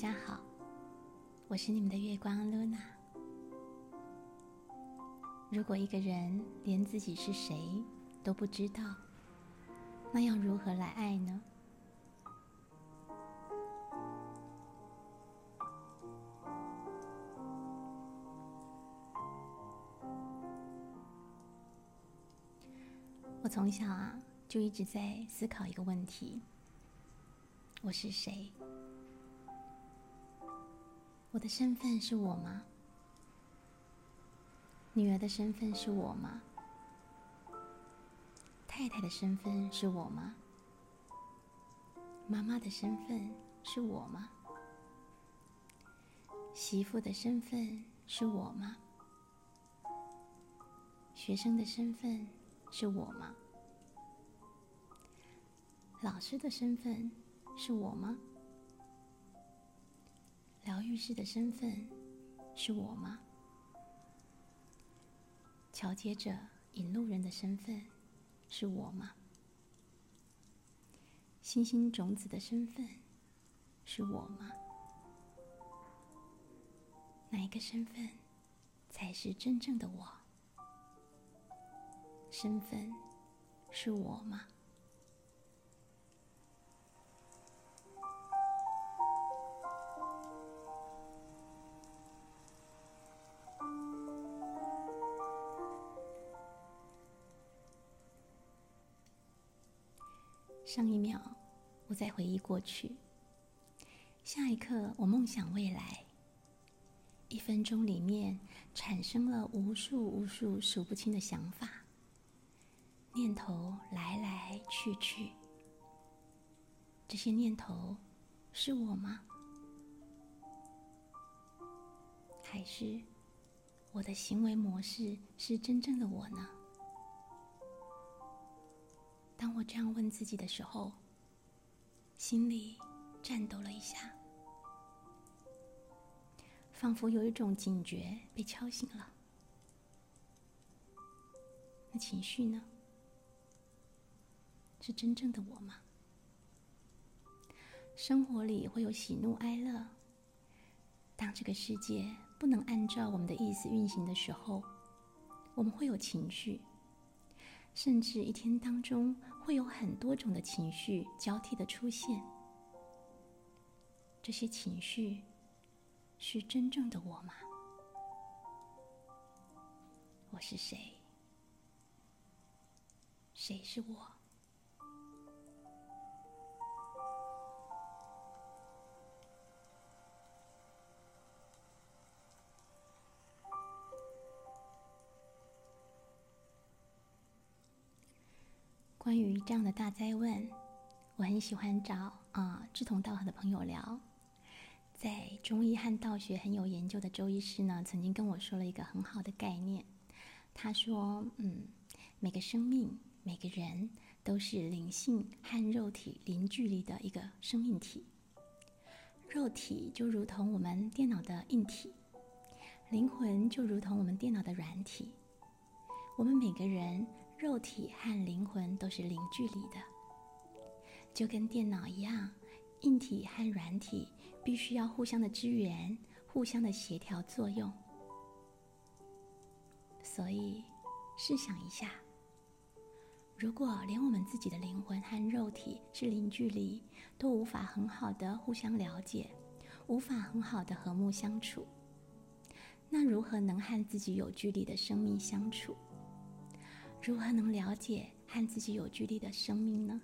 大家好，我是你们的月光露娜。如果一个人连自己是谁都不知道，那要如何来爱呢？我从小啊就一直在思考一个问题：我是谁？我的身份是我吗？女儿的身份是我吗？太太的身份是我吗？妈妈的身份是我吗？媳妇的身份是我吗？学生的身份是我吗？老师的身份是我吗？疗愈师的身份是我吗？桥接者、引路人的身份是我吗？星星种子的身份是我吗？哪一个身份才是真正的我？身份是我吗？上一秒，我在回忆过去；下一刻，我梦想未来。一分钟里面，产生了无数无数数不清的想法、念头，来来去去。这些念头是我吗？还是我的行为模式是真正的我呢？当我这样问自己的时候，心里颤抖了一下，仿佛有一种警觉被敲醒了。那情绪呢？是真正的我吗？生活里会有喜怒哀乐。当这个世界不能按照我们的意思运行的时候，我们会有情绪。甚至一天当中会有很多种的情绪交替的出现，这些情绪是真正的我吗？我是谁？谁是我？对于这样的大灾问，我很喜欢找啊志同道合的朋友聊。在中医和道学很有研究的周医师呢，曾经跟我说了一个很好的概念。他说：“嗯，每个生命、每个人都是灵性和肉体零距离的一个生命体。肉体就如同我们电脑的硬体，灵魂就如同我们电脑的软体。我们每个人。”肉体和灵魂都是零距离的，就跟电脑一样，硬体和软体必须要互相的支援、互相的协调作用。所以，试想一下，如果连我们自己的灵魂和肉体是零距离，都无法很好的互相了解，无法很好的和睦相处，那如何能和自己有距离的生命相处？如何能了解和自己有距离的生命呢？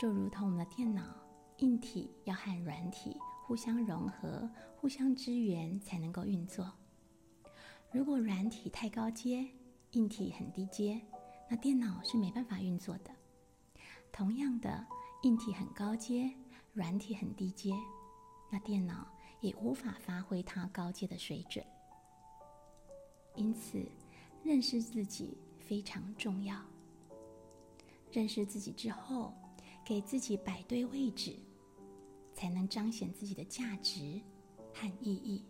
就如同我们的电脑，硬体要和软体互相融合、互相支援，才能够运作。如果软体太高阶，硬体很低阶。那电脑是没办法运作的。同样的，硬体很高阶，软体很低阶，那电脑也无法发挥它高阶的水准。因此，认识自己非常重要。认识自己之后，给自己摆对位置，才能彰显自己的价值，和意义。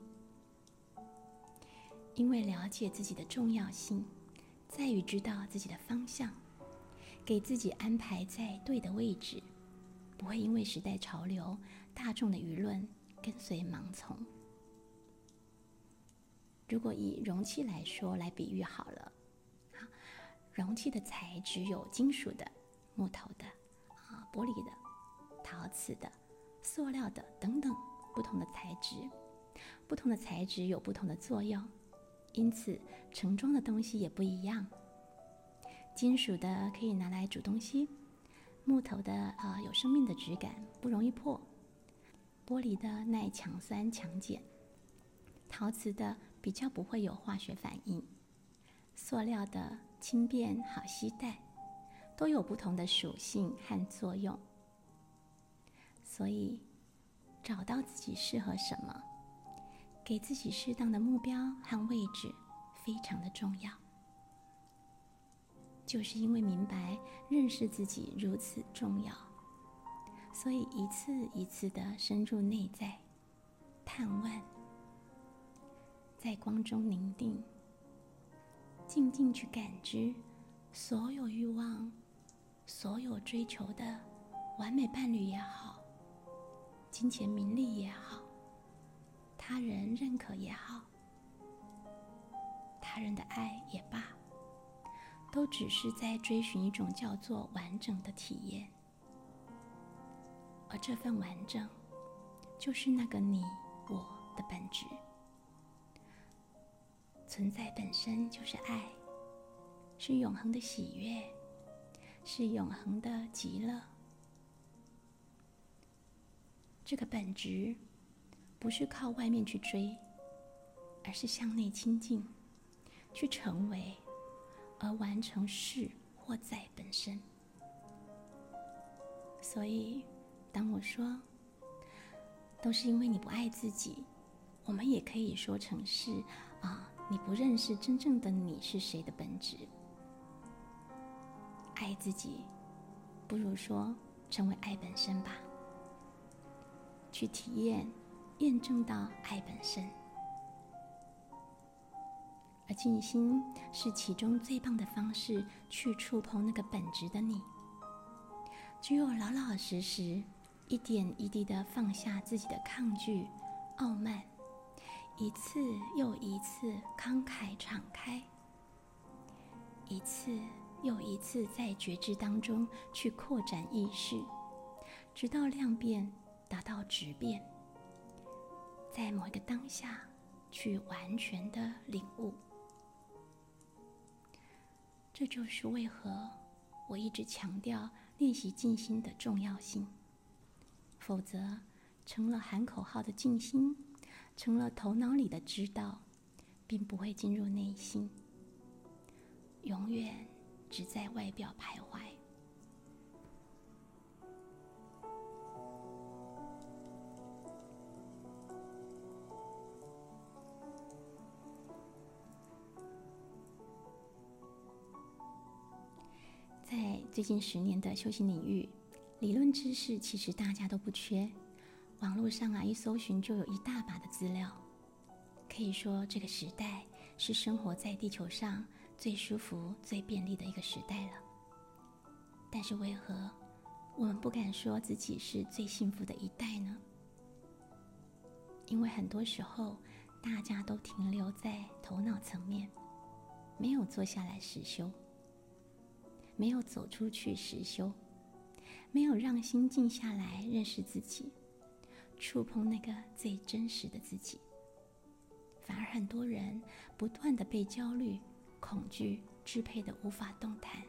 因为了解自己的重要性，在于知道自己的方向，给自己安排在对的位置，不会因为时代潮流、大众的舆论跟随盲从。如果以容器来说来比喻好了，好，容器的材质有金属的、木头的、啊玻璃的、陶瓷的、塑料的等等不同的材质，不同的材质有不同的作用。因此，盛装的东西也不一样。金属的可以拿来煮东西，木头的啊有生命的质感，不容易破；玻璃的耐强酸强碱，陶瓷的比较不会有化学反应，塑料的轻便好携带，都有不同的属性和作用。所以，找到自己适合什么。给自己适当的目标和位置，非常的重要。就是因为明白认识自己如此重要，所以一次一次的深入内在，探问，在光中凝定，静静去感知所有欲望、所有追求的完美伴侣也好，金钱名利也好。他人认可也好，他人的爱也罢，都只是在追寻一种叫做完整的体验，而这份完整，就是那个你我的本质。存在本身就是爱，是永恒的喜悦，是永恒的极乐。这个本质。不是靠外面去追，而是向内亲近，去成为，而完成事或在本身。所以，当我说都是因为你不爱自己，我们也可以说成是啊，你不认识真正的你是谁的本质。爱自己，不如说成为爱本身吧，去体验。验证到爱本身，而静心是其中最棒的方式，去触碰那个本质的你。只有老老实实、一点一滴的放下自己的抗拒、傲慢，一次又一次慷慨敞开，一次又一次在觉知当中去扩展意识，直到量变达到质变。在某一个当下，去完全的领悟。这就是为何我一直强调练习静心的重要性。否则，成了喊口号的静心，成了头脑里的知道，并不会进入内心，永远只在外表徘徊。最近十年的修行领域，理论知识其实大家都不缺，网络上啊一搜寻就有一大把的资料，可以说这个时代是生活在地球上最舒服、最便利的一个时代了。但是为何我们不敢说自己是最幸福的一代呢？因为很多时候大家都停留在头脑层面，没有坐下来实修。没有走出去实修，没有让心静下来认识自己，触碰那个最真实的自己，反而很多人不断的被焦虑、恐惧支配的无法动弹。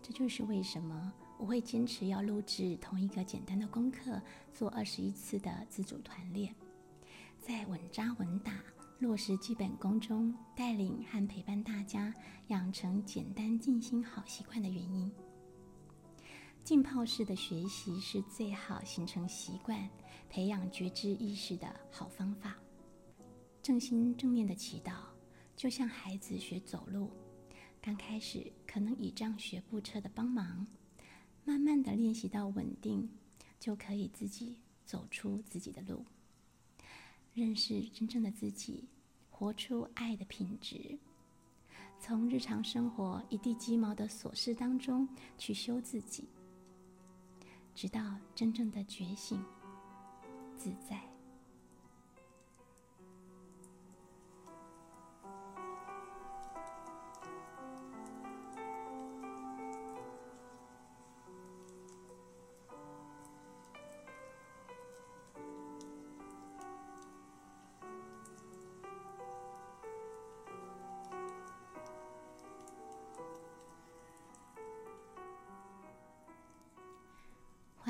这就是为什么我会坚持要录制同一个简单的功课，做二十一次的自主团练，在稳扎稳打。落实基本功中，带领和陪伴大家养成简单静心好习惯的原因。浸泡式的学习是最好形成习惯、培养觉知意识的好方法。正心正念的祈祷，就像孩子学走路，刚开始可能倚仗学步车的帮忙，慢慢的练习到稳定，就可以自己走出自己的路，认识真正的自己，活出爱的品质。从日常生活一地鸡毛的琐事当中去修自己，直到真正的觉醒、自在。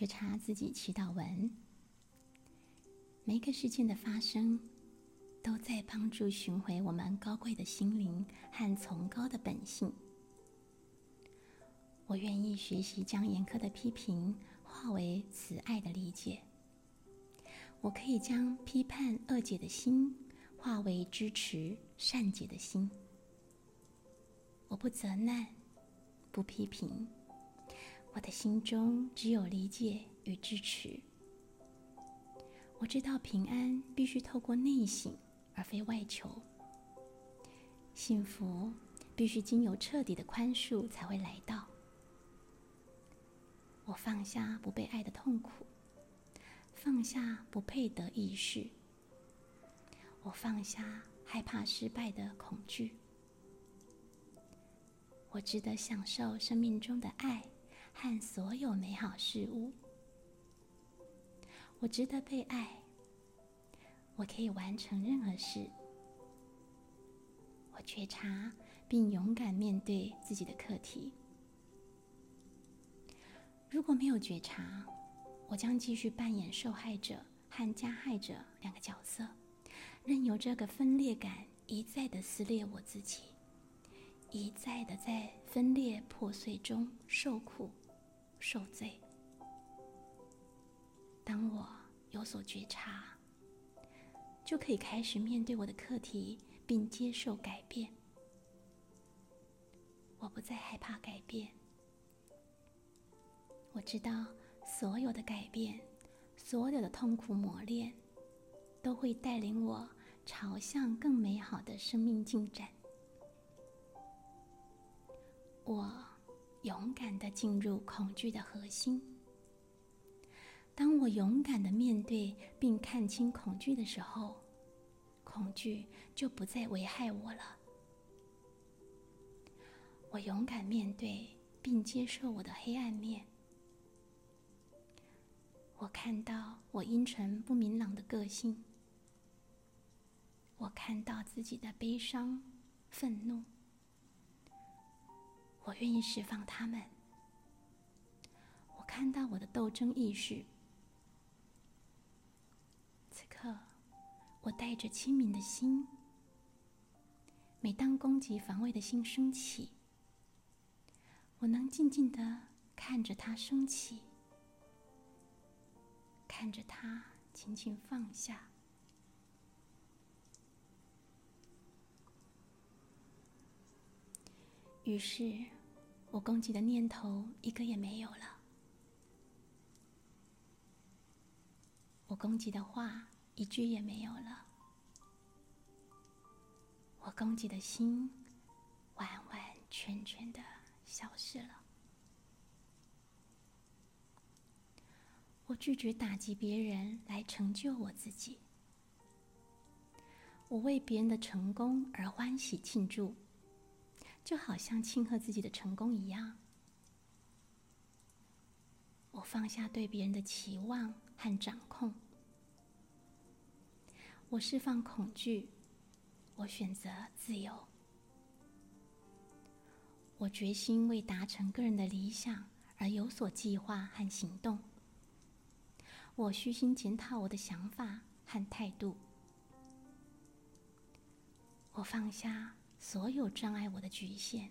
觉察自己祈祷文，每个事件的发生，都在帮助寻回我们高贵的心灵和崇高的本性。我愿意学习将严苛的批评化为慈爱的理解。我可以将批判恶解的心化为支持善解的心。我不责难，不批评。我的心中只有理解与支持。我知道平安必须透过内省，而非外求。幸福必须经由彻底的宽恕才会来到。我放下不被爱的痛苦，放下不配得意识。我放下害怕失败的恐惧。我值得享受生命中的爱。和所有美好事物，我值得被爱。我可以完成任何事。我觉察并勇敢面对自己的课题。如果没有觉察，我将继续扮演受害者和加害者两个角色，任由这个分裂感一再的撕裂我自己，一再的在分裂破碎中受苦。受罪。当我有所觉察，就可以开始面对我的课题，并接受改变。我不再害怕改变。我知道，所有的改变，所有的痛苦磨练，都会带领我朝向更美好的生命进展。我。勇敢的进入恐惧的核心。当我勇敢的面对并看清恐惧的时候，恐惧就不再危害我了。我勇敢面对并接受我的黑暗面。我看到我阴沉不明朗的个性。我看到自己的悲伤、愤怒。我愿意释放他们。我看到我的斗争意识。此刻，我带着清明的心。每当攻击防卫的心升起，我能静静的看着它升起，看着它轻轻放下。于是，我攻击的念头一个也没有了。我攻击的话一句也没有了。我攻击的心完完全全的消失了。我拒绝打击别人来成就我自己。我为别人的成功而欢喜庆祝，就好像庆贺自己的成功一样。我放下对别人的期望和掌控，我释放恐惧，我选择自由。我决心为达成个人的理想而有所计划和行动。我虚心检讨我的想法和态度。我放下所有障碍我的局限，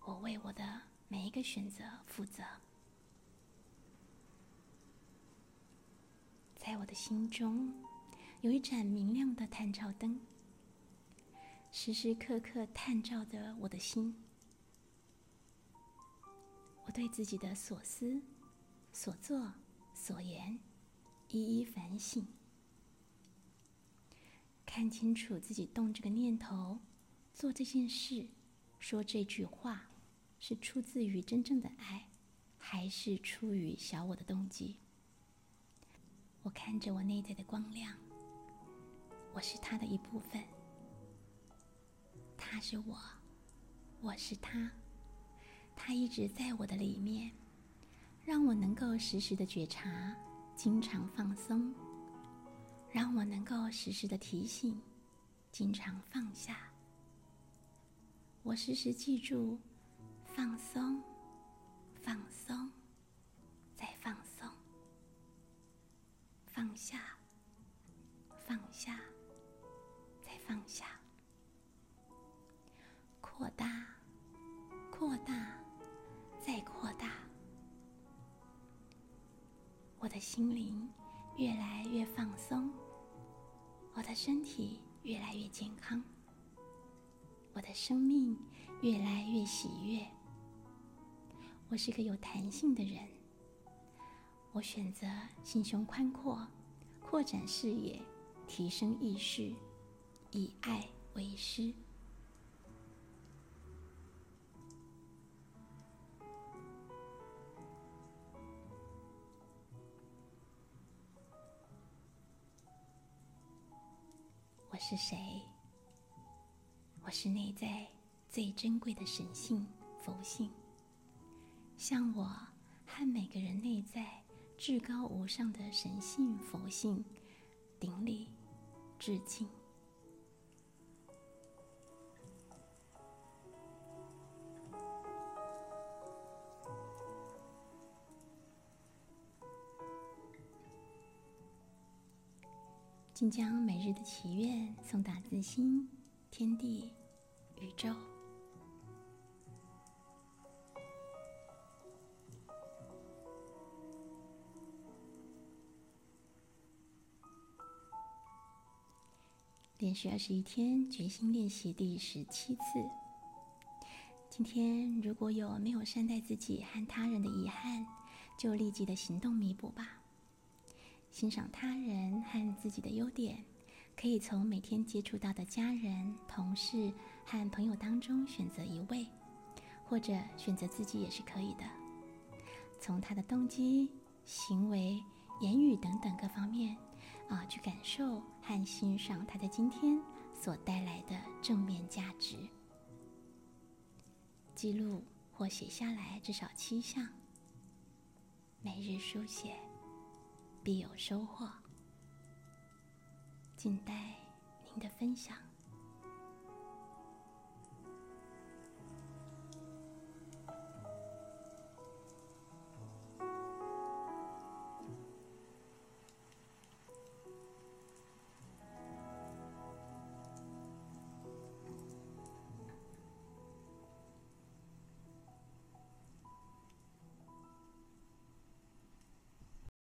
我为我的每一个选择负责。在我的心中，有一盏明亮的探照灯，时时刻刻探照着我的心。我对自己的所思、所作、所言，一一反省。看清楚自己动这个念头、做这件事、说这句话，是出自于真正的爱，还是出于小我的动机？我看着我内在的光亮，我是他的一部分，他是我，我是他，他一直在我的里面，让我能够时时的觉察，经常放松。让我能够时时的提醒，经常放下。我时时记住，放松，放松，再放松，放下，放下，再放下，扩大，扩大，再扩大。我的心灵。越来越放松，我的身体越来越健康，我的生命越来越喜悦。我是个有弹性的人，我选择心胸宽阔，扩展视野，提升意识，以爱为师。是谁？我是内在最珍贵的神性佛性，向我和每个人内在至高无上的神性佛性顶礼致敬。请将每日的祈愿送达自心、天地、宇宙。连续二十一天决心练习第十七次。今天如果有没有善待自己和他人的遗憾，就立即的行动弥补吧。欣赏他人和自己的优点，可以从每天接触到的家人、同事和朋友当中选择一位，或者选择自己也是可以的。从他的动机、行为、言语等等各方面啊，去感受和欣赏他在今天所带来的正面价值。记录或写下来至少七项，每日书写。必有收获，静待您的分享。